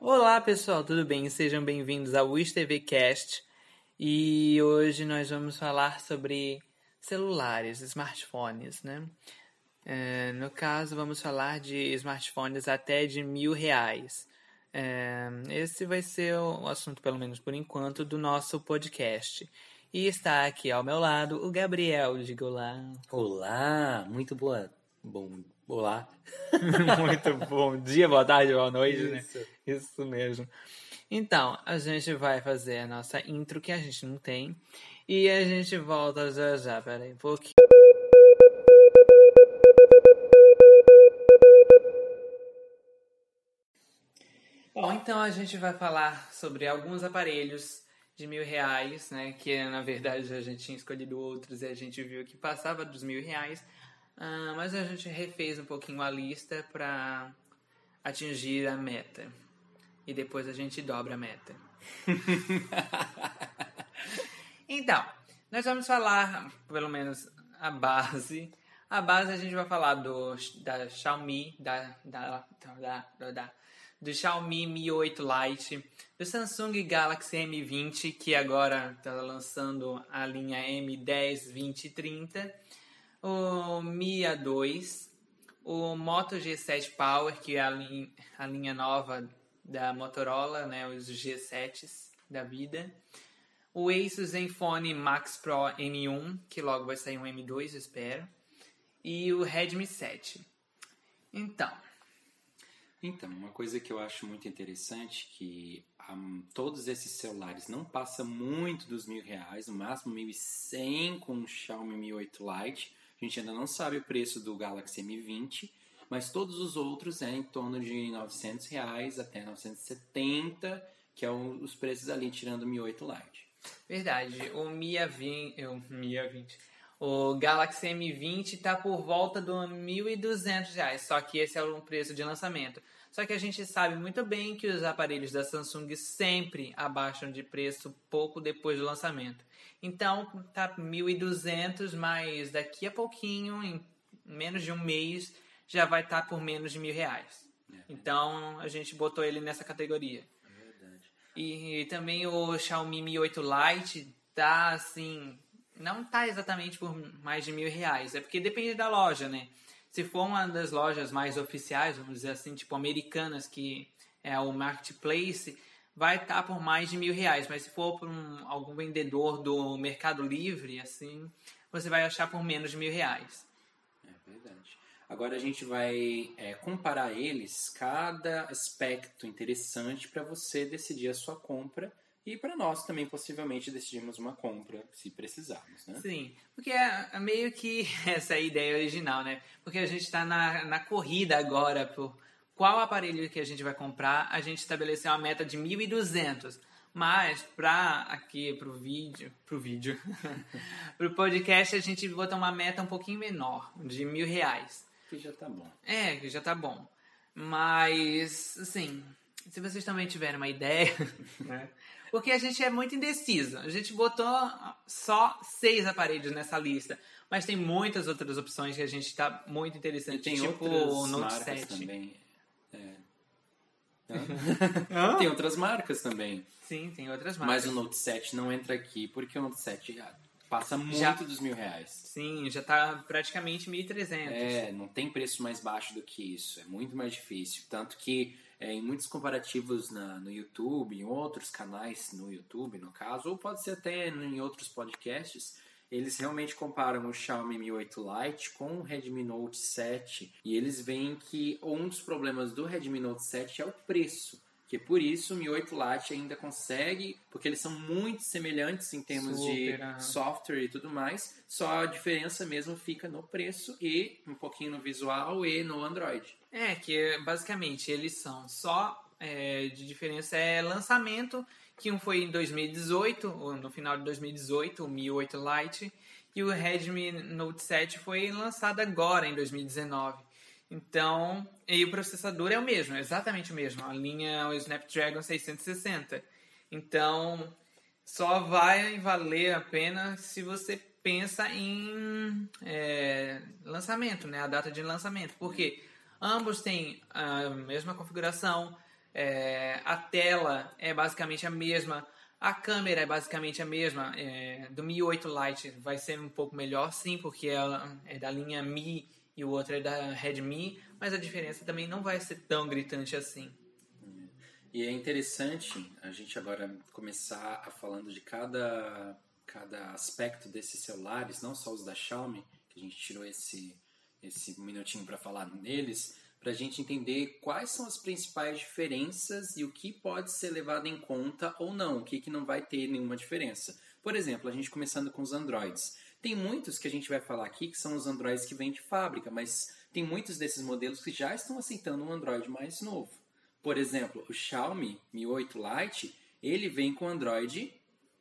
Olá pessoal, tudo bem? Sejam bem-vindos ao Wish TV Cast e hoje nós vamos falar sobre celulares, smartphones, né? É, no caso, vamos falar de smartphones até de mil reais. É, esse vai ser o assunto, pelo menos por enquanto, do nosso podcast. E está aqui ao meu lado o Gabriel. Diga olá. Olá, muito boa. Bom, olá. muito bom dia, boa tarde, boa noite, Isso. né? Isso mesmo. Então, a gente vai fazer a nossa intro que a gente não tem. E a gente volta já já. Pera aí um pouquinho. Bom, então a gente vai falar sobre alguns aparelhos de mil reais, né? Que na verdade a gente tinha escolhido outros e a gente viu que passava dos mil reais. Ah, mas a gente refez um pouquinho a lista para atingir a meta. E depois a gente dobra a meta. então, nós vamos falar, pelo menos, a base. A base a gente vai falar do, da Xiaomi, da, da, da, da, da- do Xiaomi Mi 8 Lite, do Samsung Galaxy M20, que agora está lançando a linha M10, 20 e 30, o Mi A2, o Moto G7 Power, que é a, lin- a linha nova da Motorola, né, os G7s da vida. O Asus Zenfone Max Pro M1, que logo vai sair um M2, eu espero. E o Redmi 7. Então, Então, uma coisa que eu acho muito interessante que hum, todos esses celulares não passam muito dos mil reais, no máximo 1.100 com o Xiaomi Mi 8 Lite. A gente ainda não sabe o preço do Galaxy M20, mas todos os outros é em torno de 900 reais até 970, que é os preços ali tirando o Mi 8 Lite. Verdade, o Mi A20, o Mi A20, o Galaxy M20 tá por volta do 1.200 reais, só que esse é o preço de lançamento. Só que a gente sabe muito bem que os aparelhos da Samsung sempre abaixam de preço pouco depois do lançamento. Então tá 1.200, mas daqui a pouquinho, em menos de um mês, já vai estar por menos de mil reais. Então a gente botou ele nessa categoria. É verdade. E também o Xiaomi Mi 8 Lite tá assim. Não tá exatamente por mais de mil reais. É porque depende da loja, né? Se for uma das lojas mais oficiais, vamos dizer assim, tipo americanas, que é o Marketplace, vai estar por mais de mil reais. Mas se for por um, algum vendedor do Mercado Livre, assim, você vai achar por menos de mil reais. É verdade. Agora a gente vai é, comparar eles, cada aspecto interessante para você decidir a sua compra e para nós também possivelmente decidirmos uma compra se precisarmos, né? Sim, porque é é meio que essa é a ideia original, né? Porque a gente está na, na corrida agora por qual aparelho que a gente vai comprar. A gente estabeleceu uma meta de 1.200. Mas para aqui pro vídeo, pro vídeo, pro podcast a gente botou uma meta um pouquinho menor, de mil reais. Que já tá bom. É, que já tá bom. Mas, assim, se vocês também tiverem uma ideia, né? Porque a gente é muito indeciso. A gente botou só seis aparelhos nessa lista. Mas tem muitas outras opções que a gente tá muito E interessante. tem tipo o Note marcas 7. também. É. Hã? tem outras marcas também. Sim, tem outras Mas marcas. o Note 7 não entra aqui porque o Note 7 já passa muito Já- dos mil reais. Sim, já tá praticamente 1.300. É, não tem preço mais baixo do que isso. É muito mais difícil. Tanto que é, em muitos comparativos na- no YouTube, em outros canais no YouTube, no caso, ou pode ser até em outros podcasts, eles realmente comparam o Xiaomi Mi 8 Lite com o Redmi Note 7 e eles veem que um dos problemas do Redmi Note 7 é o preço. Que por isso o Mi 8 Lite ainda consegue, porque eles são muito semelhantes em termos de Super, aham. software e tudo mais, só a diferença mesmo fica no preço e um pouquinho no visual e no Android. É, que basicamente eles são só é, de diferença é lançamento, que um foi em 2018, ou no final de 2018, o Mi 8 Lite, e o Redmi Note 7 foi lançado agora em 2019. Então, e o processador é o mesmo, é exatamente o mesmo, a linha o Snapdragon 660. Então, só vai valer a pena se você pensa em é, lançamento, né? A data de lançamento. Porque ambos têm a mesma configuração, É, a tela é basicamente a mesma. A câmera é basicamente a mesma. É, do Mi 8 Lite vai ser um pouco melhor, sim, porque ela é da linha Mi e o outro é da Redmi, mas a diferença também não vai ser tão gritante assim. E é interessante a gente agora começar a falando de cada, cada aspecto desses celulares, não só os da Xiaomi, que a gente tirou esse, esse minutinho para falar neles, para a gente entender quais são as principais diferenças e o que pode ser levado em conta ou não, o que, que não vai ter nenhuma diferença. Por exemplo, a gente começando com os Androids. Tem muitos que a gente vai falar aqui que são os Androids que vêm de fábrica, mas tem muitos desses modelos que já estão aceitando um Android mais novo. Por exemplo, o Xiaomi Mi 8 Lite, ele vem com Android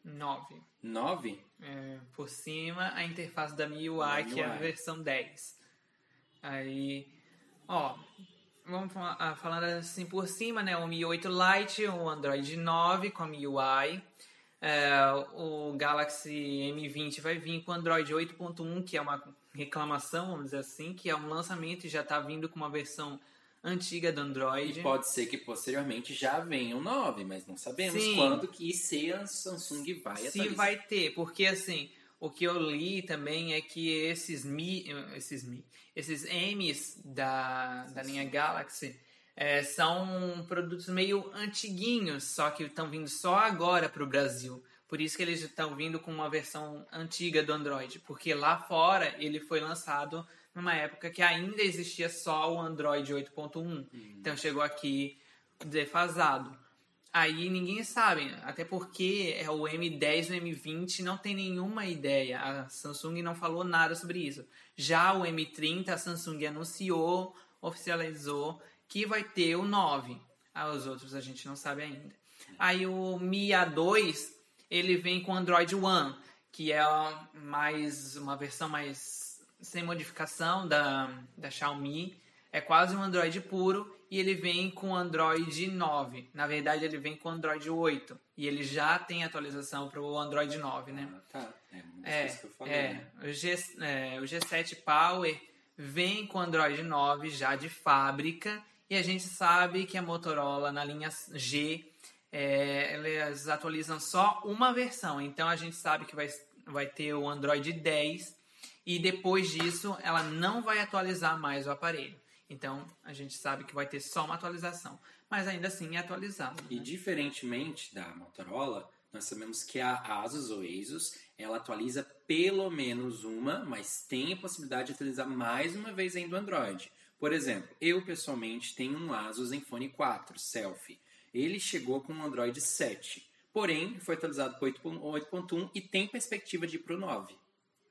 9. 9? É, por cima, a interface da MIUI, que é a versão 10. Aí, ó, vamos falar, falando assim por cima, né? O Mi 8 Lite, o Android 9 com a MIUI. É, o Galaxy M20 vai vir com Android 8.1, que é uma reclamação, vamos dizer assim, que é um lançamento e já está vindo com uma versão antiga do Android. E pode ser que posteriormente já venha o 9, mas não sabemos Sim. quando que se a Samsung vai atualizar. Se vai ter, porque assim, o que eu li também é que esses Mi, esses Mi, esses M's da, da linha Galaxy é, são produtos meio antiguinhos, só que estão vindo só agora para o Brasil. Por isso que eles estão vindo com uma versão antiga do Android, porque lá fora ele foi lançado numa época que ainda existia só o Android 8.1. Uhum. Então chegou aqui defasado. Aí ninguém sabe, até porque é o M10 e o M20 não tem nenhuma ideia. A Samsung não falou nada sobre isso. Já o M30 a Samsung anunciou, oficializou que vai ter o 9. Ah, os outros a gente não sabe ainda. Aí o Mi A2, ele vem com Android One, que é mais uma versão mais sem modificação da, da Xiaomi. É quase um Android puro e ele vem com Android 9. Na verdade, ele vem com Android 8 e ele já tem atualização para o Android 9, né? Ah, tá. É, é, falei, é, né? o, G, é, o G7 Power vem com Android 9 já de fábrica e a gente sabe que a Motorola na linha G é, eles atualizam só uma versão, então a gente sabe que vai, vai ter o Android 10 e depois disso ela não vai atualizar mais o aparelho. Então a gente sabe que vai ter só uma atualização, mas ainda assim é atualizado. Né? E diferentemente da Motorola, nós sabemos que a Asus ou Asus ela atualiza pelo menos uma, mas tem a possibilidade de atualizar mais uma vez ainda o Android. Por exemplo, eu pessoalmente tenho um Asus Zenfone 4 Selfie. Ele chegou com um Android 7, porém foi atualizado para 8.1 e tem perspectiva de ir para o 9.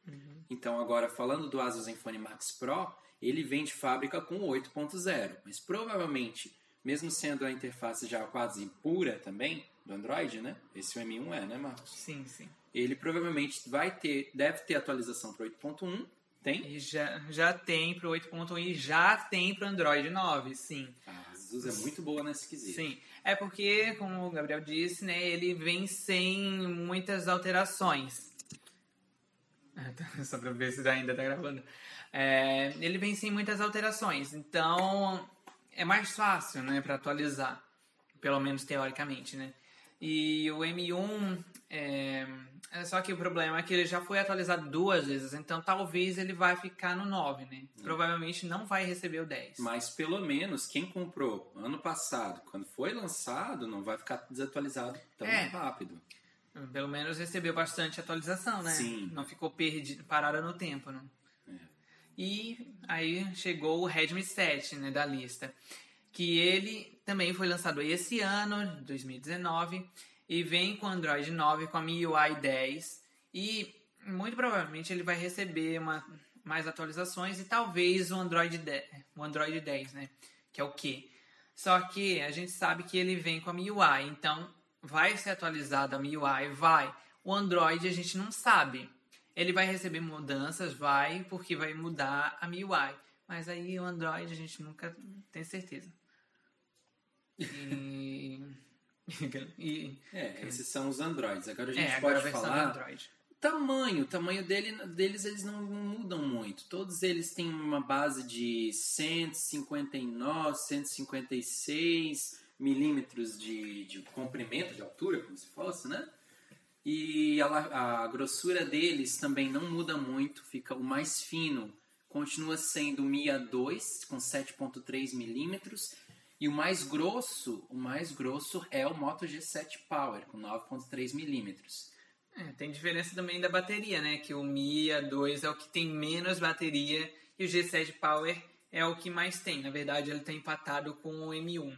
Uhum. Então, agora falando do Asus Zenfone Max Pro, ele vem de fábrica com 8.0, mas provavelmente, mesmo sendo a interface já quase pura também do Android, né? Esse o M1 é, né, Marcos? Sim, sim. Ele provavelmente vai ter, deve ter atualização para 8.1. Tem? E já, já tem para o 8.1 e já tem para Android 9, sim. A Asus é muito boa nesse quesito. Sim. É porque, como o Gabriel disse, né, ele vem sem muitas alterações. Só pra ver se ainda tá gravando. É, ele vem sem muitas alterações, então é mais fácil, né, para atualizar, pelo menos teoricamente, né? E o M1, é, é, só que o problema é que ele já foi atualizado duas vezes, então talvez ele vai ficar no 9, né? Hum. Provavelmente não vai receber o 10. Mas pelo menos quem comprou ano passado, quando foi lançado, não vai ficar desatualizado tão é. rápido. Pelo menos recebeu bastante atualização, né? Sim. Não ficou perdido, parada no tempo, né? É. E aí chegou o Redmi 7, né, da lista. Que ele também foi lançado esse ano, 2019, e vem com Android 9 com a MIUI 10. E muito provavelmente ele vai receber uma, mais atualizações e talvez o Android 10, o Android 10, né? Que é o que? Só que a gente sabe que ele vem com a MIUI, então Vai ser atualizada a MIUI? Vai. O Android a gente não sabe. Ele vai receber mudanças? Vai, porque vai mudar a MIUI. Mas aí o Android a gente nunca tem certeza. E... e... É, esses são os Androids. Agora a gente é, pode falar... Tamanho, o tamanho dele, deles eles não mudam muito. Todos eles têm uma base de 159, 156 milímetros de, de comprimento, de altura, como se fosse, né? E a, a grossura deles também não muda muito, fica o mais fino continua sendo o Mia 2 com 7.3 milímetros e o mais grosso, o mais grosso é o Moto G7 Power com 9.3 milímetros. É, tem diferença também da bateria, né? Que o Mia 2 é o que tem menos bateria e o G7 Power é o que mais tem. Na verdade, ele está empatado com o M1.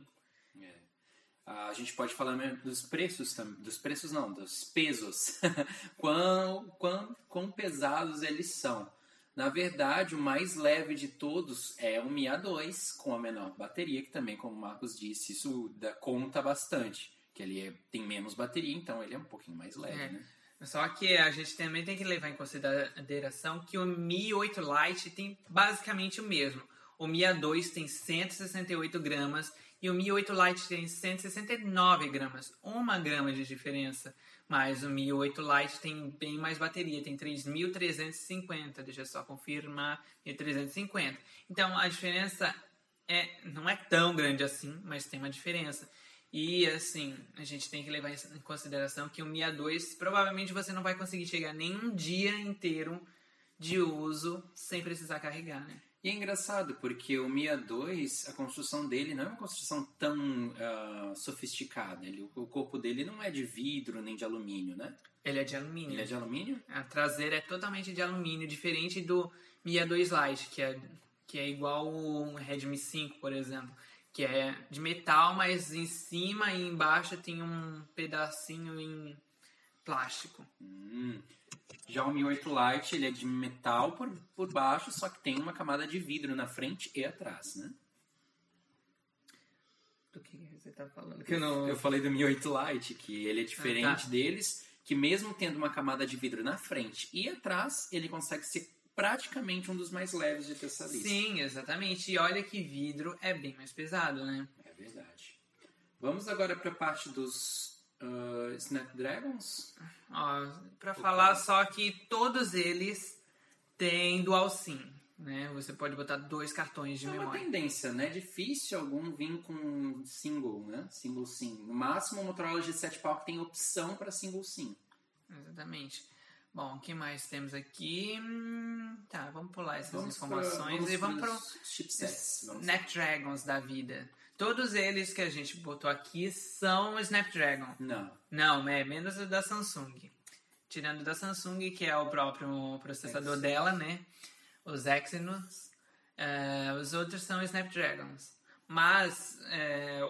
É. A gente pode falar dos preços, dos preços não, dos pesos. quão, quão, quão pesados eles são. Na verdade, o mais leve de todos é o Mi A2, com a menor bateria, que também, como o Marcos disse, isso conta bastante. Que ele é, tem menos bateria, então ele é um pouquinho mais leve, é. né? Só que a gente também tem que levar em consideração que o Mi 8 Lite tem basicamente o mesmo. O Mi A2 tem 168 gramas e o Mi 8 Lite tem 169 gramas. Uma grama de diferença. Mas o Mi 8 Lite tem bem mais bateria, tem 3.350, deixa eu só confirmar, 1.350. Então a diferença é, não é tão grande assim, mas tem uma diferença. E assim, a gente tem que levar em consideração que o Mi A2 provavelmente você não vai conseguir chegar nem um dia inteiro de uso sem precisar carregar, né? E é engraçado, porque o Mia 2, a construção dele não é uma construção tão uh, sofisticada. Ele, o corpo dele não é de vidro nem de alumínio, né? Ele é de alumínio. Ele é de alumínio? A traseira é totalmente de alumínio, diferente do Mia 2 Lite, que é, que é igual o Redmi 5, por exemplo. Que é de metal, mas em cima e embaixo tem um pedacinho em plástico. Hum. Já o Mi 8 Lite, ele é de metal por, por baixo, só que tem uma camada de vidro na frente e atrás, né? Do que você tá falando? Que eu, não... eu falei do Mi 8 Lite, que ele é diferente ah, tá. deles, que mesmo tendo uma camada de vidro na frente e atrás, ele consegue ser praticamente um dos mais leves de ter essa lista. Sim, exatamente. E olha que vidro é bem mais pesado, né? É verdade. Vamos agora para a parte dos uh, Snapdragons? Para falar só que todos eles têm dual SIM. Né? Você pode botar dois cartões de é memória. É uma tendência, né? É difícil algum vir com single, né? Single SIM. No máximo, o Motorola G7 Power tem opção para single SIM. Exatamente. Bom, o que mais temos aqui? Hum, tá, vamos pular essas vamos informações pra, e vamos para os chipsets. Snapdragons da vida. Todos eles que a gente botou aqui são Snapdragon. Não. Não, é menos o da Samsung. Tirando da Samsung, que é o próprio processador dela, né? Os Exynos. É, os outros são Snapdragons. Mas é,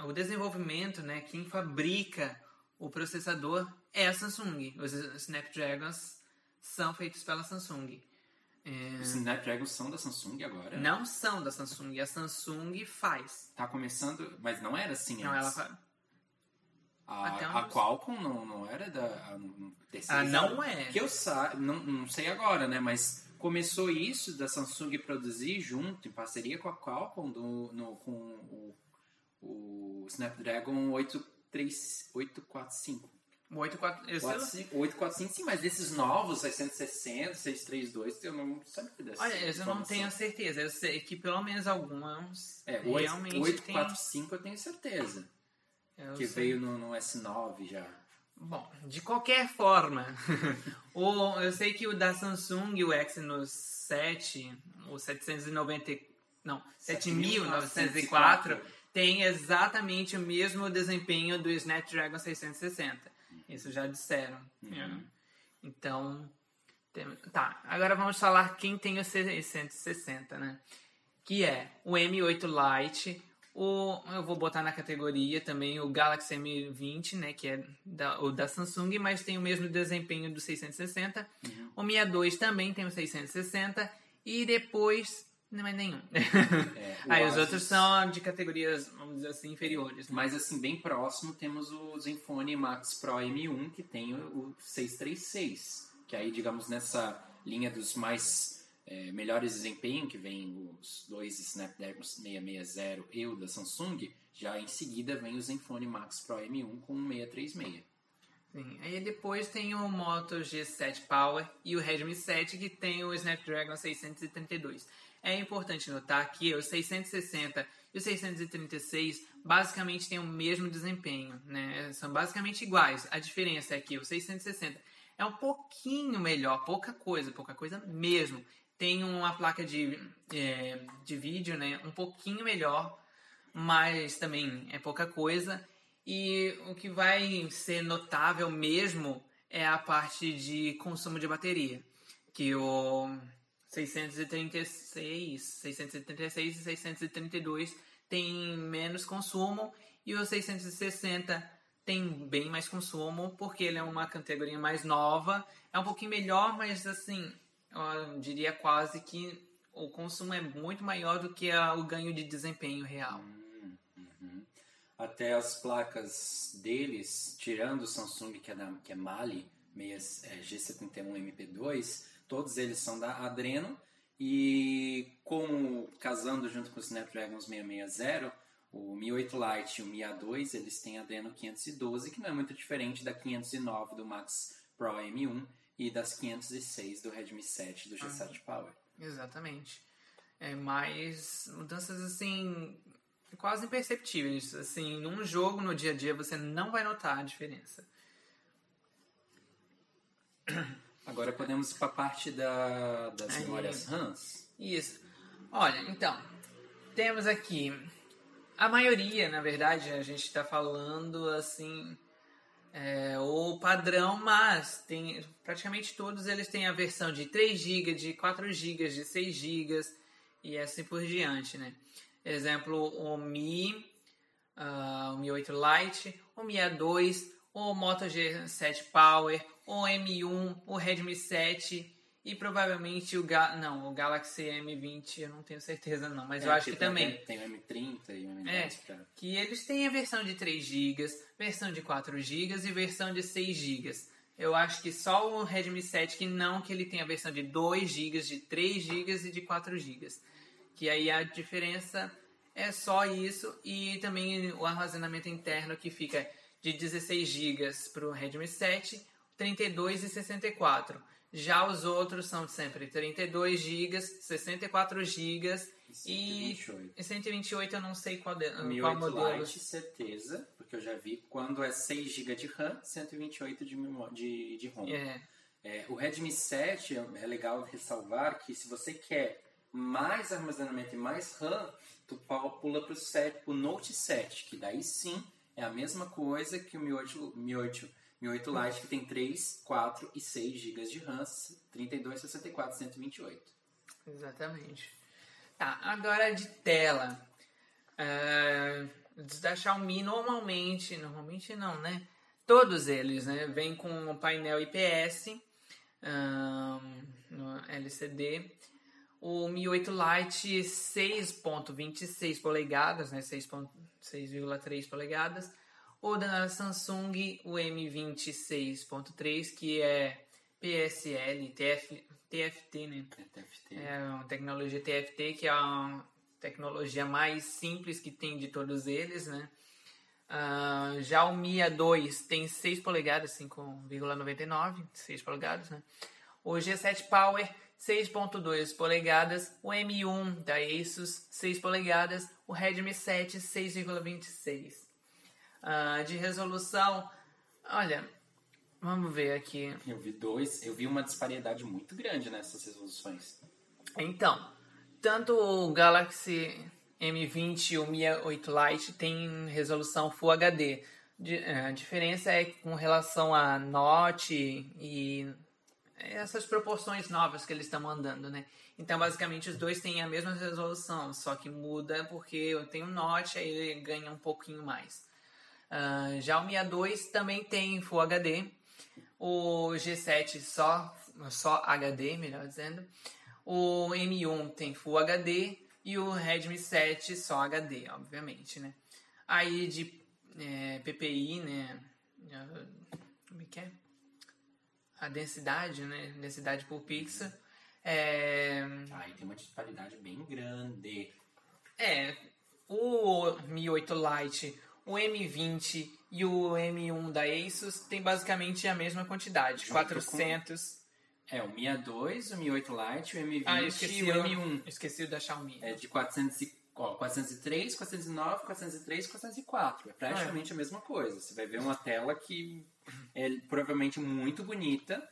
o desenvolvimento, né? Quem fabrica o processador é a Samsung. Os Snapdragons são feitos pela Samsung. É... Os Snapdragons são da Samsung agora? Não são da Samsung, a Samsung faz. Tá começando, mas não era assim não, antes. Ela... A, a Qualcomm não, não era da. ah, não é. Que eu sa não, não sei agora, né? Mas começou isso da Samsung produzir junto, em parceria com a Qualcomm, do, no, com o, o Snapdragon 845. 845, 845, sim, mas desses novos, 660, 632, eu não sabia dessa Olha, eu não tenho certeza. Eu sei que pelo menos alguns é, realmente 845 tem... eu tenho certeza. Eu que sei. veio no, no, S9 já. Bom, de qualquer forma, o, eu sei que o da Samsung, o Exynos 7, o 790, não, 7904, tem exatamente o mesmo desempenho do Snapdragon 660. Isso já disseram. Uhum. Né? Então, tem, tá. Agora vamos falar quem tem o 660, né? Que é o M8 Lite, o, eu vou botar na categoria também o Galaxy M20, né, que é da, o da Samsung, mas tem o mesmo desempenho do 660. Uhum. O Mi A2 também tem o 660 e depois não é nenhum. É, Aí os outros são de categorias, vamos dizer assim, inferiores. Né? Mas assim, bem próximo temos o Zenfone Max Pro M1, que tem o 636. Que aí, digamos, nessa linha dos mais é, melhores desempenho, que vem os dois Snapdragon 660 e o da Samsung, já em seguida vem o Zenfone Max Pro M1 com 636. Sim. Aí depois tem o Moto G7 Power e o Redmi 7 que tem o Snapdragon 632. É importante notar que o 660 e o 636 basicamente têm o mesmo desempenho, né? São basicamente iguais. A diferença é que o 660 é um pouquinho melhor, pouca coisa, pouca coisa mesmo. Tem uma placa de, é, de vídeo, né? Um pouquinho melhor, mas também é pouca coisa. E o que vai ser notável mesmo é a parte de consumo de bateria, que o 636, 636 e 632 tem menos consumo e o 660 tem bem mais consumo porque ele é uma categoria mais nova, é um pouquinho melhor, mas assim, eu diria quase que o consumo é muito maior do que a, o ganho de desempenho real. Hum, uhum. Até as placas deles, tirando o Samsung que é, da, que é Mali, é, G71 MP2, todos eles são da Adreno e com casando junto com o Snapdragon 660, o Mi 8 Lite e o Mi A2, eles têm Adreno 512, que não é muito diferente da 509 do Max Pro M1 e das 506 do Redmi 7 do G7 ah, Power. Exatamente. É mais mudanças assim quase imperceptíveis. Assim, num jogo no dia a dia você não vai notar a diferença. Agora podemos ir para a parte da, das Aí, memórias RAMs. Isso. Olha, então, temos aqui a maioria, na verdade, a gente está falando assim é, o padrão, mas tem praticamente todos eles têm a versão de 3 GB, de 4 GB, de 6 GB e assim por diante, né? Exemplo, o Mi, uh, o Mi 8 Lite, o Mi A2, o Moto G7 Power, o M1, o Redmi 7 e provavelmente o Ga não, o Galaxy M20, eu não tenho certeza não, mas é, eu acho que, também. Tem o M30 e o M10. É, que eles têm a versão de 3 GB, versão de 4 GB e versão de 6 GB. Eu acho que só o Redmi 7 que não, que ele tem a versão de 2 GB, de 3 GB e de 4 GB. Que aí a diferença é só isso e também o armazenamento interno que fica de 16 GB para o Redmi 7 32 e 64. Já os outros são sempre 32 GB, 64 GB e 128. E 128 eu não sei qual, de, qual modelo. Lite, certeza, porque eu já vi quando é 6 GB de RAM, 128 de, de, de ROM. É. É, o Redmi 7 é legal ressalvar que se você quer mais armazenamento e mais RAM, tu pula para o Note 7, que daí sim é a mesma coisa que o Mi 8, Mi 8 Mi 8 Lite que tem 3, 4 e 6 GB de RAM, 32, 64, 128. Exatamente. Tá, agora de tela. Uh, da Xiaomi normalmente, normalmente não, né? Todos eles, né? Vem com o painel IPS um, no LCD. O Mi 8 Lite 6.26 polegadas, né? 6.6,3 polegadas o da Samsung, o M26.3, que é PSL, TF, TFT, né? É TFT. É uma tecnologia TFT, que é a tecnologia mais simples que tem de todos eles, né? Uh, já o Mi A2 tem 6 polegadas, 5,99, 6 polegadas, né? O G7 Power 6.2 polegadas, o M1 da Asus 6 polegadas, o Redmi 7 6,26 uh, de resolução. Olha, vamos ver aqui. Eu vi dois, eu vi uma disparidade muito grande nessas resoluções. Então, tanto o Galaxy M20 e o Mi 8 Lite tem resolução Full HD. É, a diferença é com relação a Note e essas proporções novas que eles estão mandando, né? Então, basicamente, os dois têm a mesma resolução, só que muda porque eu tenho Note, aí ele ganha um pouquinho mais. Uh, já o Mi A2 também tem Full HD. O G7 só, só HD, melhor dizendo. O M1 tem Full HD e o Redmi 7 só HD, obviamente, né? Aí de é, PPI, né? Como é que é? A densidade, né? Densidade por pixel. É... Aí tem uma disparidade bem grande. É, o Mi 8 Lite o M20 e o M1 da Asus tem basicamente a mesma quantidade, Junto 400. Com... É, o Mi A2, o Mi 8 Lite, o M20 ah, e o M1. Esqueci o da Xiaomi. É de 400 Ó, 403, 409, 403, 404. É praticamente a mesma coisa. Você vai ver uma tela que é provavelmente muito bonita,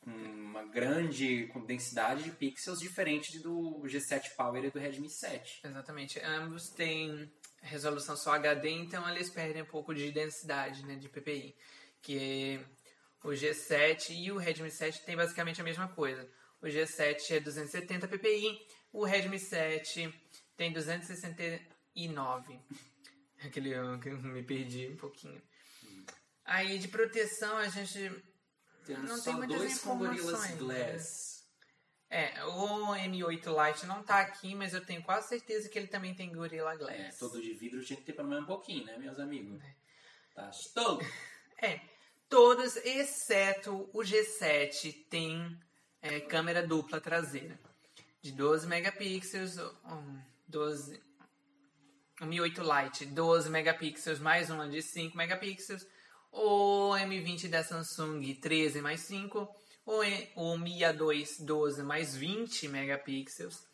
com uma grande com densidade de pixels diferente do G7 Power e do Redmi 7. Exatamente. Ambos têm resolução só HD, então eles perdem um pouco de densidade né, de PPI. Que o G7 e o Redmi 7 têm basicamente a mesma coisa. O G7 é 270 ppi, o Redmi 7 tem 269. Aquele eu me perdi um pouquinho. Aí de proteção a gente Temos não só tem muitas dois com Gorillaz informações. Glass. É, o M8 Lite não tá aqui, mas eu tenho quase certeza que ele também tem Gorilla É, Glass. todo de vidro tinha que ter pelo menos um pouquinho, né, meus amigos? Tá todo. É, todos exceto o G7 tem é, câmera dupla traseira de 12 megapixels, um, 12 o Mi 8 Lite 12 megapixels mais uma de 5 megapixels, o M20 da Samsung 13 mais 5, o, E- o Mi A2 12 mais 20 megapixels.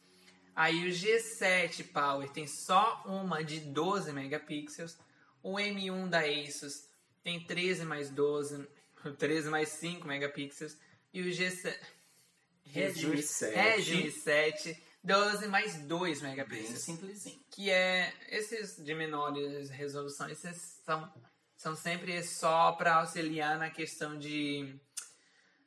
Aí o G7 Power tem só uma de 12 megapixels. O M1 da Asus tem 13 mais 12, 13 mais 5 megapixels. E o G7 Redmi Jesus, 7. Redmi 7 12 mais 2 Bem megapixels. simplesinho. Que é esses de menores resoluções esses são, são sempre só para auxiliar na questão de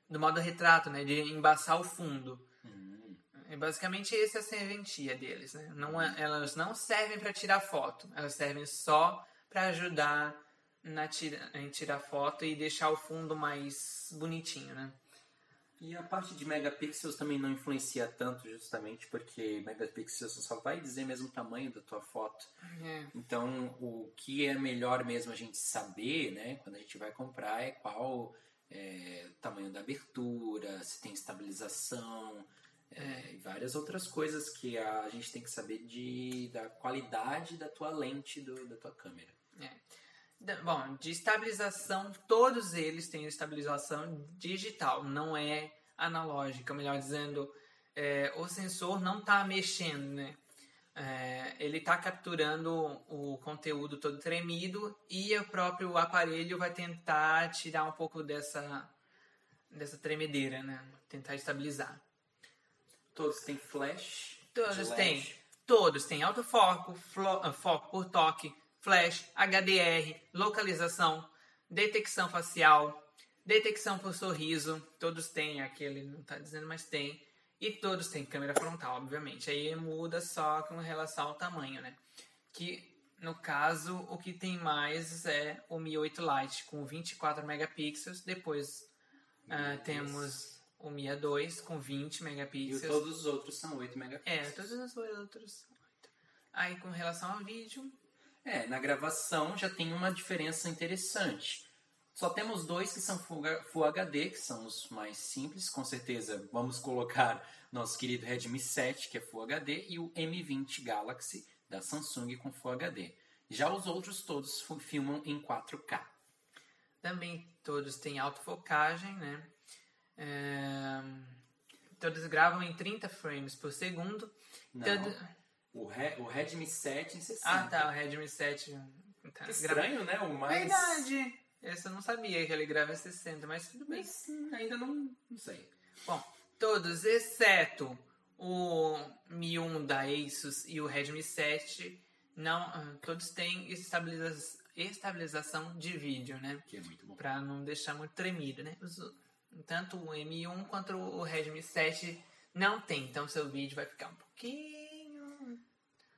do modo retrato, né, de embaçar o fundo. Hum, É basicamente essa é a serventia deles, né? Não é- elas não servem para tirar foto, elas servem só para ajudar na tira, em tirar foto e deixar o fundo mais bonitinho, né? E a parte de megapixels também não influencia tanto, justamente porque megapixels só vai dizer mesmo o tamanho da tua foto. É, Então, o que é melhor mesmo a gente saber, né, quando a gente vai comprar, é qual é, o tamanho da abertura, se tem estabilização, é, e várias outras coisas que a gente tem que saber de, da qualidade da tua lente, do, da tua câmera. Bom, de estabilização, todos eles têm estabilização digital, não é analógica. Melhor dizendo, é, o sensor não está mexendo, né? É, ele está capturando o conteúdo todo tremido e o próprio aparelho vai tentar tirar um pouco dessa, dessa tremedeira, né? Tentar estabilizar. Todos têm flash. Todos têm. Todos têm autofoco, foco por toque, flash, HDR, localização, detecção facial, detecção por sorriso. Todos têm, aquele não está dizendo, mas tem. E todos têm câmera frontal, obviamente. Aí muda só com relação ao tamanho, né? Que no caso, o que tem mais é o Mi 8 Lite com 24 megapixels. Depois ah, temos o Mi A2 com 20 E megapixels. todos os outros são 8 É, megapixels. todos os outros. Aí com relação ao vídeo, É, na gravação já tem uma diferença interessante. Só temos dois que são Full HD, que são os mais simples, com certeza vamos colocar nosso querido Redmi 7, que é Full HD, e o M20 Galaxy da Samsung com Full HD. Já os outros todos filmam em 4K. também todos têm autofocagem, né? É, Todos gravam em 30 frames por segundo. Não, Todo- o, Re- o Redmi 7 em 60. Ah, tá, o Redmi 7. Tá, estranho, né? O mais... Verdade! Esse eu não sabia que ele grava em 60, mas tudo bem. Mas hum, ainda não, não sei. Bom, todos exceto o Mi 1 da Asus e o Redmi 7, não, ah, todos têm estabiliza- estabilização de vídeo, né? Que é muito bom. Pra não deixar muito tremido, né? Tanto o M1 quanto o Redmi 7 não tem, então seu vídeo vai ficar um pouquinho.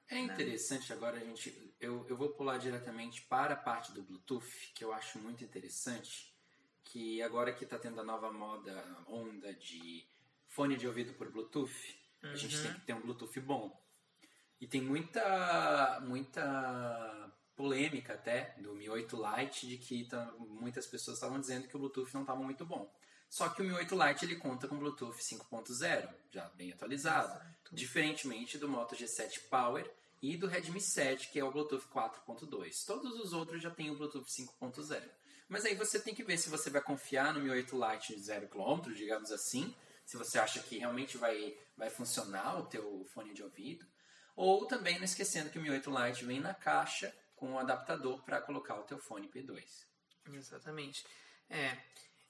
É interessante agora a gente. Eu, eu vou pular diretamente para a parte do Bluetooth, que eu acho muito interessante. Que agora que está tendo a nova moda, onda de fone de ouvido por Bluetooth, a gente tem que ter um Bluetooth bom. E tem muita, muita polêmica até do Mi 8 Lite de que tá- muitas pessoas estavam dizendo que o Bluetooth não estava muito bom. Só que o Mi 8 Lite ele conta com Bluetooth 5.0, já bem atualizado. Exato. Diferentemente do Moto G7 Power e do Redmi 7, que é o Bluetooth 4.2. Todos os outros já têm o Bluetooth 5.0. Mas aí você tem que ver se você vai confiar no Mi 8 Lite de 0 km, digamos assim, se você acha que realmente vai, vai funcionar o teu fone de ouvido, Ou também não esquecendo que o Mi 8 Lite vem na caixa com um adaptador para colocar o teu fone P2. Exatamente. É.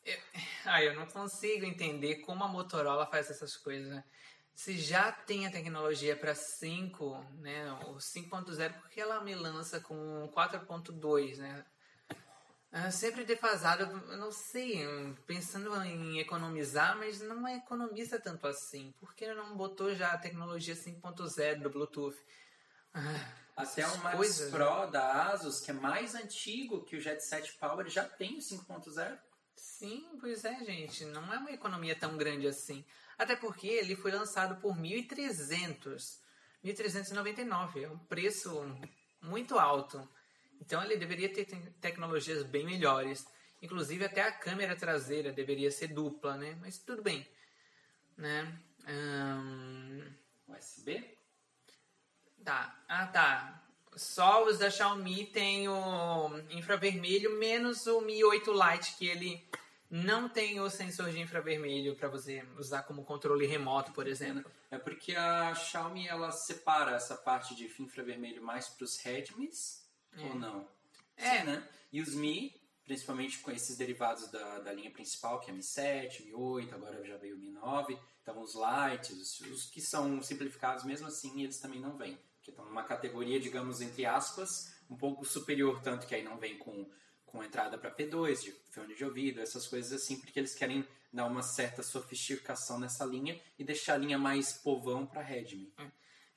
Eu, ah, eu não consigo entender como a Motorola faz essas coisas. Né? Se já tem a tecnologia para 5, né, o 5.0, por que ela me lança com 4.2, né? É sempre defasado, eu não sei, pensando em economizar, mas não é economiza tanto assim. Por que não botou já a tecnologia 5.0 do Bluetooth? Ah, Até o Max coisas, Pro né? da Asus, que é mais antigo que o Jet 7 Power, já tem o 5.0. Sim, pois é, gente. Não é uma economia tão grande assim. Até porque ele foi lançado por 1.300. 1.399. É um preço muito alto. Então ele deveria ter tecnologias bem melhores. Inclusive até a câmera traseira deveria ser dupla, né? Mas tudo bem. Né? Um... USB? Tá. Ah, tá. Só os da Xiaomi tem o infravermelho, menos o Mi 8 Lite, que ele não tem o sensor de infravermelho para você usar como controle remoto, por exemplo. É porque a Xiaomi ela separa essa parte de infravermelho mais para os Redmis é. ou não? É, Sim, né? E os Mi, principalmente com esses derivados da, da linha principal, que é Mi 7, Mi 8, agora já veio o Mi 9, então os Lite, os, os que são simplificados mesmo assim, eles também não vêm que estão numa categoria, digamos, entre aspas, um pouco superior, tanto que aí não vem com, com entrada para P2, de fone de ouvido, essas coisas assim, porque eles querem dar uma certa sofisticação nessa linha e deixar a linha mais povão para Redmi. É.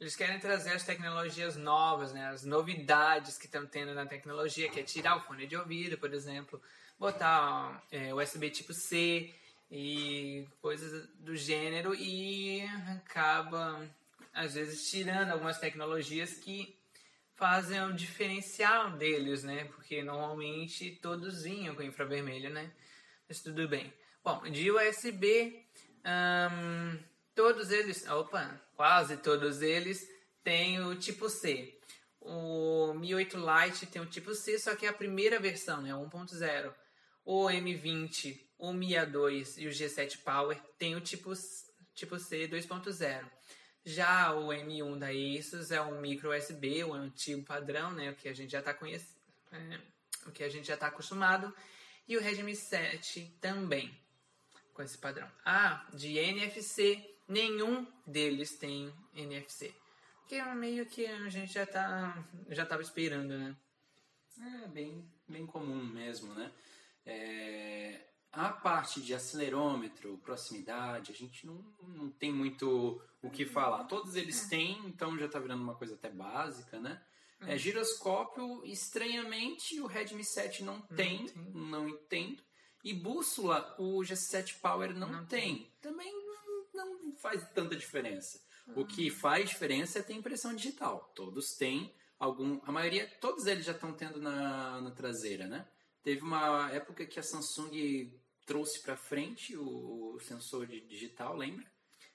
Eles querem trazer as tecnologias novas, né? as novidades que estão tendo na tecnologia, que é tirar o fone de ouvido, por exemplo, botar é, USB tipo C e coisas do gênero e acaba às vezes tirando algumas tecnologias que fazem o diferencial deles, né? Porque normalmente todos vinham com infravermelho, né? Mas tudo bem. Bom, de USB, todos eles, opa, quase todos eles têm o tipo C. O Mi 8 Lite tem o tipo C, só que é a primeira versão, né? 1.0. O M20, o Mi A2 e o G7 Power tem o tipo, tipo C 2.0. Já o M1 da Asus é um micro USB, o antigo padrão, né, o que a gente já está conhecendo, é, o que a gente já está acostumado, e o Redmi 7 também com esse padrão. Ah, de NFC, nenhum deles tem NFC. Que é meio que a gente já tá já estava esperando, né? É bem, bem comum mesmo, né? É, a parte de acelerômetro, proximidade, a gente não, não tem muito o que falar. Todos eles é. têm, então já está virando uma coisa até básica, né? É, uhum. giroscópio, estranhamente, o Redmi 7 não tem, não, não entendo. E bússola, o G7 Power não, não tem. tem. Também não faz tanta diferença. Uhum. O que faz diferença é ter impressão digital. Todos têm algum. A maioria, todos eles já estão tendo na, na traseira, né? Teve uma época que a Samsung trouxe para frente o, sensor de digital, lembra?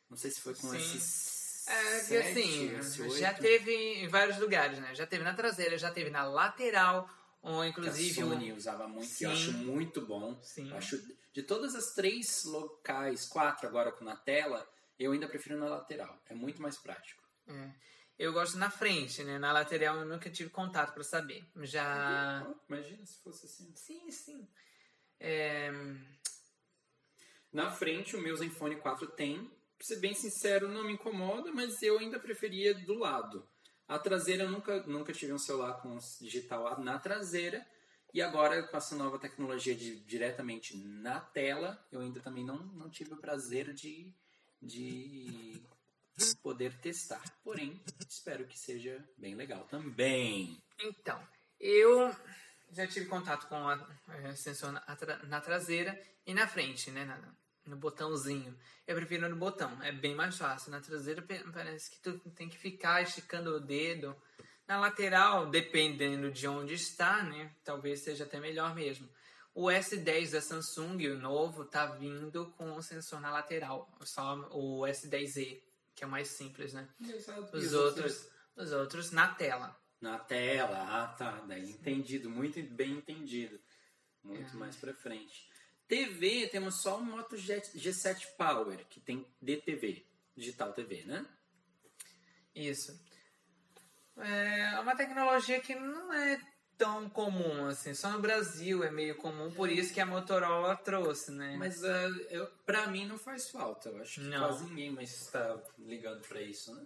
Não sei se foi com esses. É que assim, já teve em vários lugares, né? Já teve na traseira, já teve na lateral, ou inclusive. A Sony usava muito, Sim. que eu acho muito bom. Sim. Eu acho, de todas as três locais, quatro agora com na tela, eu ainda prefiro na lateral. É muito mais prático. É. Eu gosto na frente, né? Na lateral eu nunca tive contato para saber. Já. Imagina se fosse assim. Sim, sim. É... Na frente, o meu Zenfone 4 tem. Pra ser bem sincero, não me incomoda, mas eu ainda preferia do lado. A traseira, eu nunca, nunca tive um celular com digital na traseira. E agora, com essa nova tecnologia de diretamente na tela, eu ainda também não, não tive o prazer de, de poder testar. Porém, espero que seja bem legal também. Então, eu já tive contato com a, a sensor na, na, traseira e na frente, né? Na, no botãozinho. Eu prefiro no botão, é bem mais fácil. Na traseira parece que tu tem que ficar esticando o dedo. Na lateral, dependendo de onde está, né? Talvez seja até melhor mesmo. O S10 da Samsung, o novo, tá vindo com o sensor na lateral. Só o S10e que é o mais simples, né? Exato. Os outros, os outros na tela. Na tela, ah tá, daí entendido, muito bem entendido. Muito é. mais pra frente. TV, temos só o Moto G7 Power, que tem DTV, Digital TV, né? Isso. É uma tecnologia que não é tão comum, assim. Só no Brasil é meio comum, por isso que a Motorola trouxe, né? Mas uh, eu, pra mim não faz falta. Eu acho que não. quase ninguém mais está ligando pra isso, né?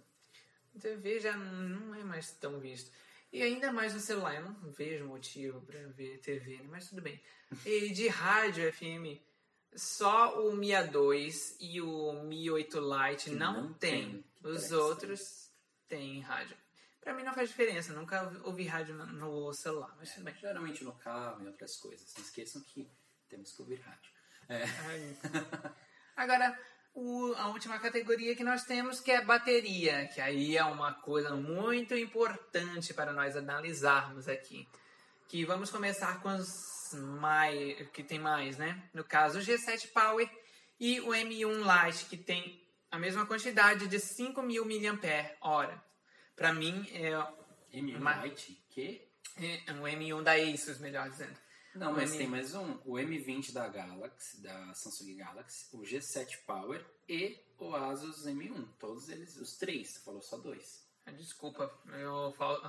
TV já não é mais tão visto. E ainda mais no celular, eu não vejo motivo para ver TV, né? mas tudo bem. E de rádio FM, só o Mi A2 e o Mi 8 Lite não, não tem. tem. Os outros têm rádio. Pra mim não faz diferença, nunca ouvi rádio no celular, mas tudo bem. Geralmente no carro e outras coisas. Não esqueçam que temos que ouvir rádio. É. Agora, o, a última categoria que nós temos que é bateria, que aí é uma coisa muito importante para nós analisarmos aqui. Que vamos começar com os mais, que tem mais, né? No caso, o G7 Power e o M1 Lite, que tem a mesma quantidade de 5.000 mAh. Para mim é... M1 uma, Lite? Que? É, o M1 da Asus, melhor dizendo. Não, mas M... tem mais um. O M20 da Galaxy, da Samsung Galaxy, o G7 Power e o Asus M1. Todos eles, os três. Você falou só dois. Ah, desculpa, eu fal...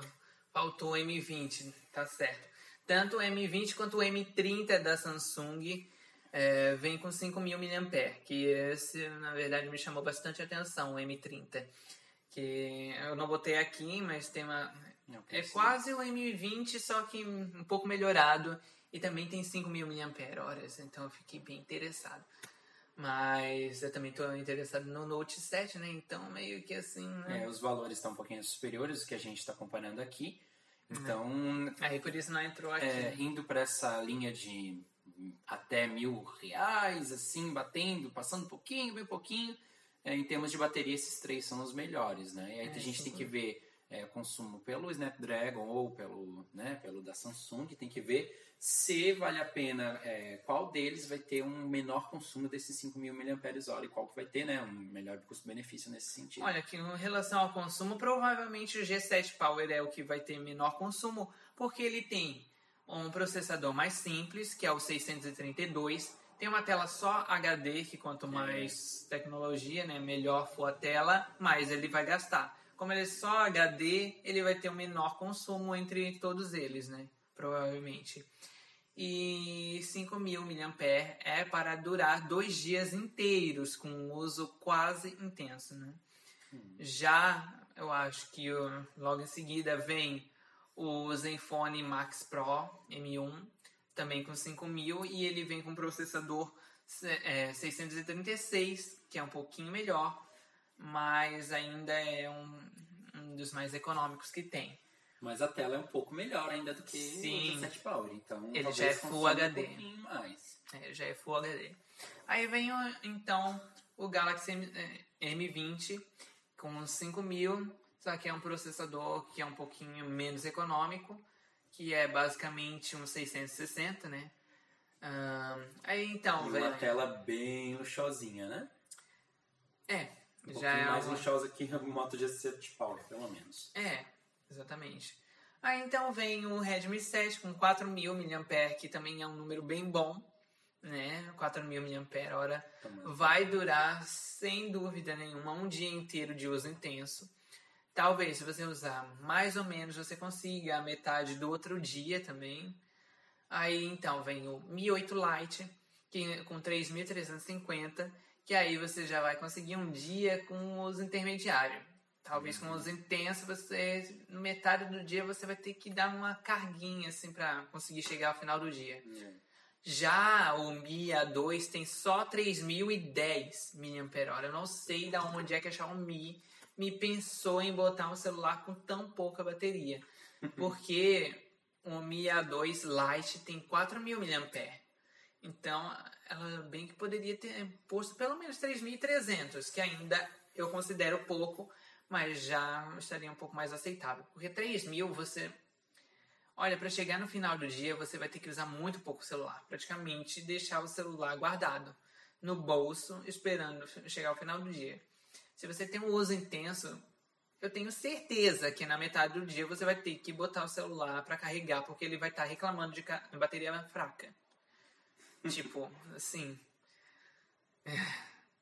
faltou o M20, tá certo. Tanto o M20 quanto o M30 da Samsung é, vem com 5.000 mAh, que esse, na verdade, me chamou bastante atenção, o M30. Que eu não botei aqui, mas tem uma... É quase o M20, só que um pouco melhorado e também tem 5.000 mAh, então eu fiquei bem interessado. Mas eu também estou interessado no Note 7, né? Então meio que assim. Né? É, os valores estão um pouquinho superiores do que a gente está comparando aqui. Então. É. Aí por isso não entrou aqui. É, indo para essa linha de até mil reais, assim, batendo, passando um pouquinho, bem pouquinho. É, em termos de bateria, esses três são os melhores, né? E aí é, a gente tem que ver é, consumo pelo Snapdragon ou pelo, né, pelo da Samsung, tem que ver se vale a pena, é, qual deles vai ter um menor consumo desses 5.000 mAh e qual que vai ter né, um melhor custo-benefício nesse sentido. Olha, que em relação ao consumo, provavelmente o G7 Power é o que vai ter menor consumo, porque ele tem um processador mais simples, que é o 632, tem uma tela só HD, que quanto mais é. tecnologia, né, melhor for a tela, mais ele vai gastar. Como ele é só HD, ele vai ter um menor consumo entre todos eles, né? Provavelmente e 5.000 mAh é para durar dois dias inteiros com um uso quase intenso, né? Hum. Já eu acho que logo em seguida vem o Zenfone Max Pro M1 também com 5.000 e ele vem com processador é, 636 que é um pouquinho melhor, mas ainda é um, um dos mais econômicos que tem. Mas a tela é um pouco melhor ainda do que Sim. o 7 Power. Então, ele já é Full HD. Um mais. É, já é Full HD. Aí vem então o Galaxy M20 é, com 5000, só que é um processador que é um pouquinho menos econômico, que é basicamente um 660, né? aí então, e uma tela bem luxosinha, né? É, um já é mais uma... luxosa que o Moto G7 Power, pelo menos. É, Exatamente. Aí então vem o Redmi 7 com 4.000 mAh, que também é um número bem bom, né? 4.000 mAh. Vai durar, sem dúvida nenhuma, um dia inteiro de uso intenso. Talvez, se você usar mais ou menos, você consiga a metade do outro dia também. Aí então vem o Mi 8 Lite, que, com 3.350, que aí você já vai conseguir um dia com os intermediários. Talvez com os intensos, você, no metade do dia, você vai ter que dar uma carguinha, assim, para conseguir chegar ao final do dia. É. Já o Mi A2 tem só 3.010 mAh. Eu não sei de onde é que a Xiaomi me pensou em botar um celular com tão pouca bateria. Porque o Mi A2 Lite tem 4.000 mAh. Então, ela bem que poderia ter posto pelo menos 3.300, que ainda eu considero pouco mas já estaria um pouco mais aceitável. Porque 3 mil você. Olha, para chegar no final do dia você vai ter que usar muito pouco o celular. Praticamente deixar o celular guardado no bolso, esperando chegar ao final do dia. Se você tem um uso intenso, eu tenho certeza que na metade do dia você vai ter que botar o celular para carregar, porque ele vai estar tá reclamando de bateria fraca. Tipo, assim. É.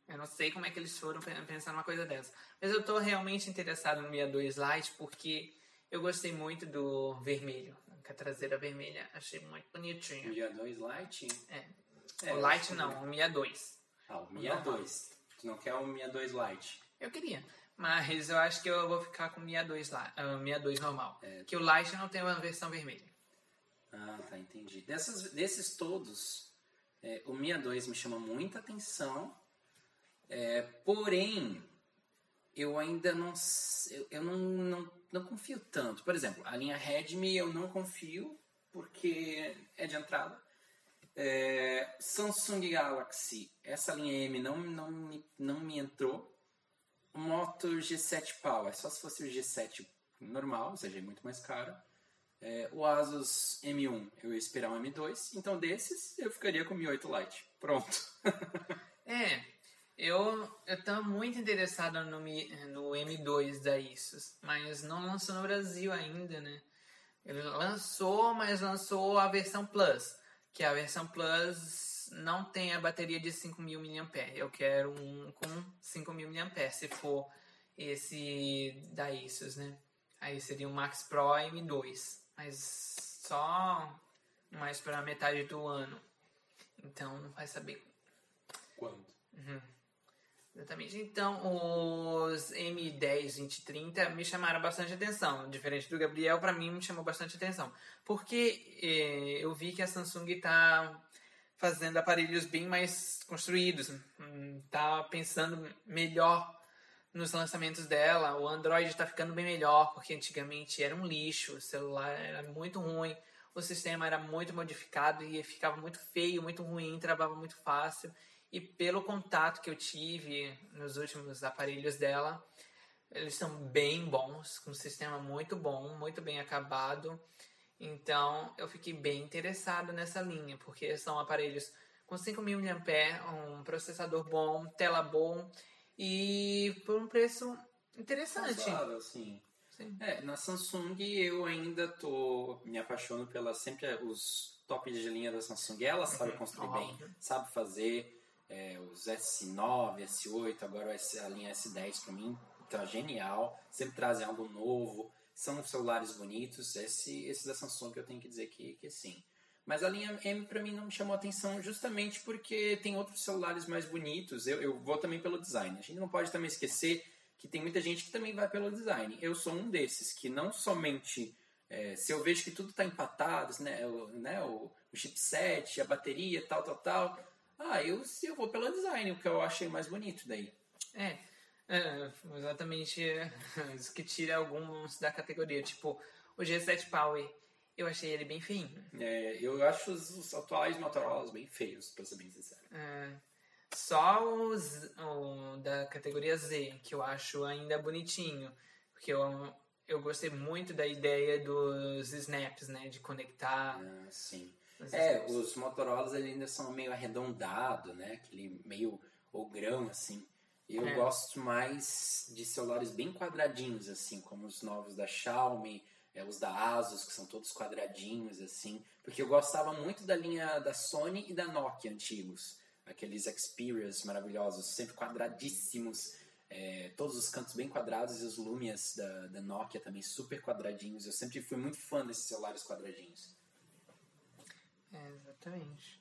Eu não sei como é que eles foram pensar numa coisa dessa. Mas eu estou realmente interessado no Mi A2 Lite porque Eu gostei muito do vermelho, com a traseira vermelha. Achei muito bonitinho. O dia 2 Lite? É. É, o Light acho que- não, o Mi A2. Ah, o Mi A2. Tu não quer o Mi A2 Lite? Eu queria. Mas eu acho que eu vou ficar com o Mi A2 lá, ah, o Mi A2 normal. É. Que o Light não tem uma versão vermelha. Ah, tá, entendi. Dessas, desses todos, é, o Mi A2 me chama muita atenção. É, porém, eu ainda não, eu, eu não, não, não confio tanto. Por exemplo, a linha Redmi eu não confio porque é de entrada. É, Samsung Galaxy, essa linha M não, não, me, não me entrou. Moto G7 Power, só se fosse o G7 normal, ou seja, é muito mais caro. É, o Asus M1, eu ia esperar um M2, então desses eu ficaria com o Mi 8 Lite. Pronto. É, eu, eu tô muito interessado no, Mi- no M2 da Asus, mas não lançou no Brasil ainda, né? Ele lançou, mas lançou a versão Plus, que a versão Plus não tem a bateria de 5.000 mAh. Eu quero um com 5.000 mAh, se for esse da Asus, né? Aí seria o Max Pro M2, mas só mais para metade do ano. Então não vai saber Quando? Exatamente. Então, os M10, 2030 me chamaram bastante atenção. Diferente do Gabriel, para mim me chamou bastante atenção. Porque eh, eu vi que a Samsung está fazendo aparelhos bem mais construídos. Está pensando melhor nos lançamentos dela. O Android está ficando bem melhor, porque antigamente era um lixo, o celular era muito ruim, o sistema era muito modificado e ficava muito feio, muito ruim, travava muito fácil. E pelo contato que eu tive nos últimos aparelhos dela, eles são bem bons, com um sistema muito bom, muito bem acabado. Então eu fiquei bem interessado nessa linha, porque são aparelhos com 5.000 mAh, um processador bom, tela bom e por um preço interessante. Razoável, sim. Sim. É, na Samsung eu ainda tô me apaixono pela sempre os top de linha da Samsung. Ela sabe construir bem, Óbvio. sabe fazer é, os S9, S8, agora a linha S10 para mim tá genial. Sempre trazem algo novo, são celulares bonitos. Esse, esse da Samsung eu tenho que dizer que, que sim. Mas a linha M para mim não me chamou atenção justamente porque tem outros celulares mais bonitos. Eu, eu vou também pelo design. A gente não pode também esquecer que tem muita gente que também vai pelo design. Eu sou um desses que não somente é, se eu vejo que tudo está empatado, né, o, né, o, o chipset, a bateria, tal, tal, tal, ah, eu, se eu vou pelo design, o que eu achei mais bonito daí. É, é, exatamente isso que tira alguns da categoria. Tipo, o G7 Power, eu achei ele bem feinho. É, eu acho os, os atuais Motorola bem feios, pra ser bem sincero. É, só os o da categoria Z, que eu acho ainda bonitinho. Porque eu, eu gostei muito da ideia dos snaps, né? De conectar. Ah, sim. os É, snaps. os Motorolas eles ainda são meio arredondado, né? Aquele meio ogrão, assim. Eu É. gosto mais de celulares bem quadradinhos, assim, como os novos da Xiaomi, é, os da Asus, que são todos quadradinhos, assim. Porque eu gostava muito da linha da Sony e da Nokia antigos. Aqueles Xperias maravilhosos, sempre quadradíssimos. é, todos os cantos bem quadrados e os Lumias da, da Nokia também super quadradinhos. Eu sempre fui muito fã desses celulares quadradinhos. É, exatamente.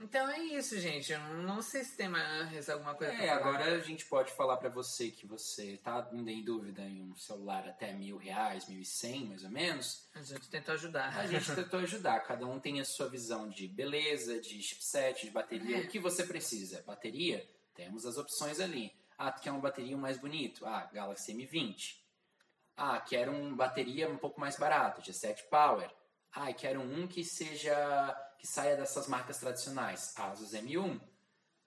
Então é isso, gente. Eu não sei se tem mais alguma coisa É, agora a gente pode falar pra você que você tá em dúvida em um celular até mil reais, mil e cem, mais ou menos. A gente tentou ajudar. A gente tentou ajudar. Cada um tem a sua visão de beleza, de chipset, de bateria. É. O que você precisa? Bateria? Temos as opções ali. Ah, tu quer uma bateria mais bonito? Ah, Galaxy M20. Ah, quero uma bateria um pouco mais barato, G7 Power. Ah, quero um que seja que saia dessas marcas tradicionais, Asus M1.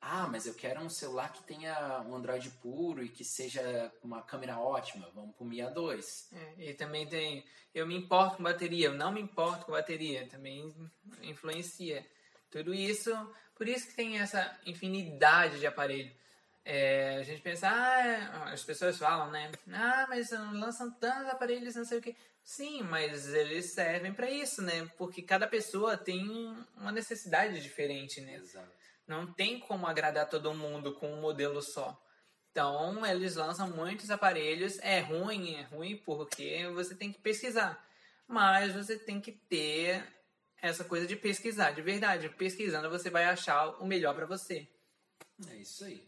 Ah, mas eu quero um celular que tenha um Android puro e que seja uma câmera ótima. Vamos pro Mi A2. É, e também tem. Eu me importo com bateria, eu não me importo com bateria. Também influencia. Tudo isso. Por isso que tem essa infinidade de aparelho. É, a gente pensa, ah, as pessoas falam, né? Ah, mas lançam tantos aparelhos, não sei o que. Sim, mas eles servem para isso, né? Porque cada pessoa tem uma necessidade diferente, né? Exato. Não tem como agradar todo mundo com um modelo só. Então, eles lançam muitos aparelhos. É ruim, é ruim porque você tem que pesquisar. Mas você tem que ter essa coisa de pesquisar, de verdade. Pesquisando, você vai achar o melhor para você. É isso aí.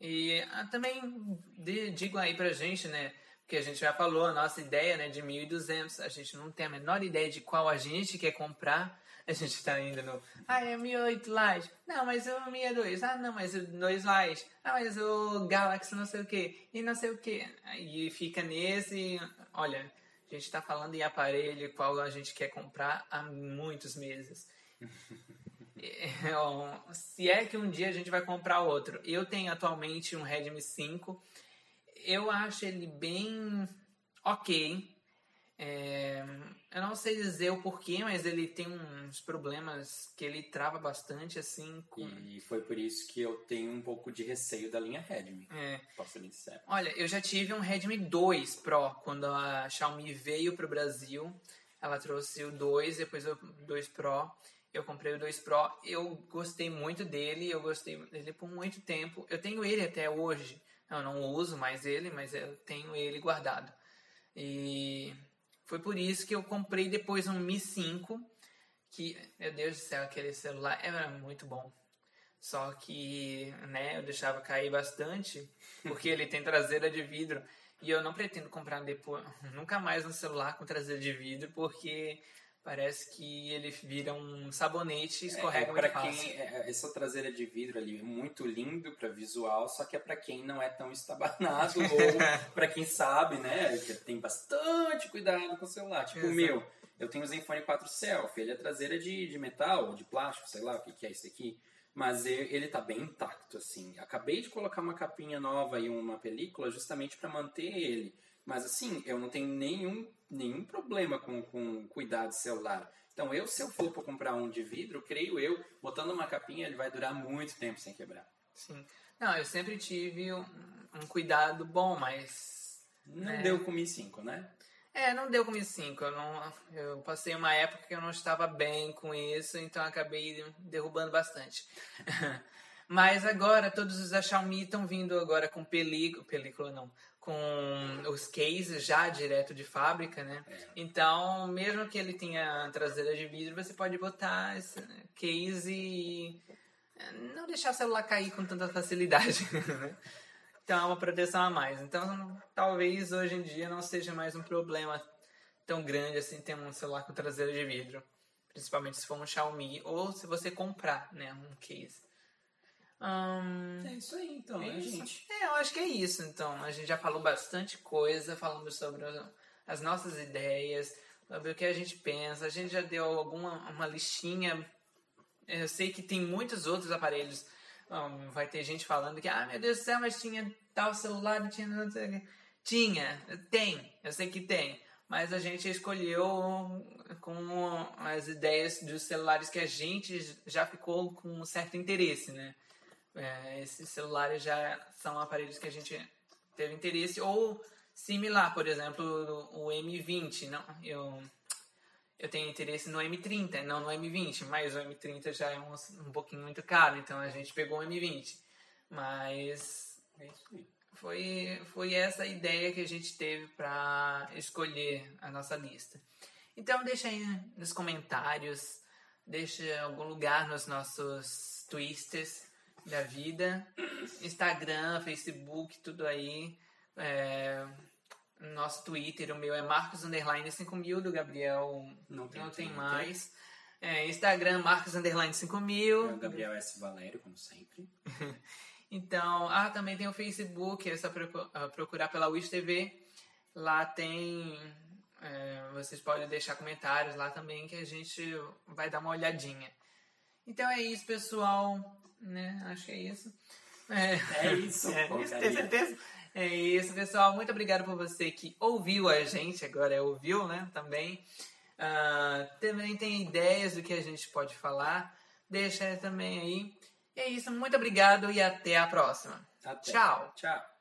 E ah, também de, digo aí pra gente, né? Porque a gente já falou a nossa ideia né, de 1.200. A gente não tem a menor ideia de qual a gente quer comprar. A gente tá ainda no. Ah, é 1008 Lite. Não, mas o 62. Ah, não, mas o 2 Lite. Ah, mas o Galaxy não sei o que. E não sei o que. E fica nesse. Olha, a gente tá falando em aparelho qual a gente quer comprar há muitos meses. Se é que um dia a gente vai comprar outro. Eu tenho atualmente um Redmi 5. Eu acho ele bem ok. É, eu não sei dizer o porquê, mas ele tem uns problemas que ele trava bastante, assim. Com... E foi por isso que eu tenho um pouco de receio da linha Redmi. É. Posso ser bem sincero. Olha, eu já tive um Redmi 2 Pro quando a Xiaomi veio para o Brasil. Ela trouxe o 2, depois o 2 Pro. Eu comprei o 2 Pro. Eu gostei muito dele, eu gostei dele por muito tempo. Eu tenho ele até hoje. Eu não uso mais ele, mas eu tenho ele guardado. E foi por isso que eu comprei depois um Mi 5, que, meu Deus do céu, aquele celular era muito bom. Só que, né, eu deixava cair bastante, porque ele tem traseira de vidro. E eu não pretendo comprar depois, nunca mais um celular com traseira de vidro, porque parece que ele vira um sabonete e escorrega é, é muito fácil. Quem, é, essa traseira de vidro ali é muito lindo para visual, só que é para quem não é tão estabanado ou para quem sabe, né, que tem bastante cuidado com o celular. Tipo o meu, eu tenho o Zenfone 4 Selfie, ele é traseira de, de metal, de plástico, sei lá o que, que é isso aqui. Mas ele tá bem intacto, assim. Acabei de colocar uma capinha nova e uma película justamente para manter ele. Mas assim, eu não tenho nenhum, nenhum problema com, com cuidado celular. Então, eu, se eu for para comprar um de vidro, creio eu, botando uma capinha, ele vai durar muito tempo sem quebrar. Sim. Não, eu sempre tive um, um cuidado bom, mas. Não né? deu com Mi 5, né? É, não deu com Mi 5. Eu, não, eu passei uma época que eu não estava bem com isso, então acabei derrubando bastante. Mas agora todos os da Xiaomi estão vindo agora com película, película não, com os cases já direto de fábrica, né? É. Então, mesmo que ele tenha traseira de vidro, você pode botar esse case e eh, não deixar o celular cair com tanta facilidade, né? Então é uma proteção a mais. Então, talvez hoje em dia não seja mais um problema tão grande assim ter um celular com traseira de vidro, principalmente se for um Xiaomi ou se você comprar, né, um case. Um, é isso aí, então, é né, isso. gente? É, eu acho que é isso, então. A gente já falou bastante coisa, falamos sobre as nossas ideias, sobre o que a gente pensa. A gente já deu alguma uma listinha. Eu sei que tem muitos outros aparelhos. Um, vai ter gente falando que, ah, meu Deus do céu, mas tinha tal celular, tinha. Tinha, tem, eu sei que tem. Mas a gente escolheu com as ideias dos celulares que a gente já ficou com um certo interesse, né? É, esses celulares já são aparelhos que a gente teve interesse ou similar, por exemplo, o M20. Não, eu eu tenho interesse no M30, não no M20, mas o M30 já é um, um pouquinho muito caro, então a gente pegou o M20. Mas é foi, foi essa ideia que a gente teve para escolher a nossa lista. Então deixa aí nos comentários, deixa algum lugar nos nossos twisters da vida. Instagram, Facebook, tudo aí. É, nosso Twitter, o meu é Marcos Underline 5000, do Gabriel não tem, não tem mais. É, Instagram, Marcos Underline 5000. É o Gabriel S. Valério, como sempre. então, ah, também tem o Facebook, é só ah, procurar pela Wish TV. Lá tem. É, vocês podem deixar comentários lá também que a gente vai dar uma olhadinha. Então é isso, pessoal né? Acho que é isso. É, é isso. é isso, tem certeza? É isso, pessoal. Muito obrigado por você que ouviu a gente, agora é ouviu, né? Também. Uh, também tem ideias do que a gente pode falar. Deixa também aí. E é isso. Muito obrigado e até a próxima. Até. Tchau. Tchau.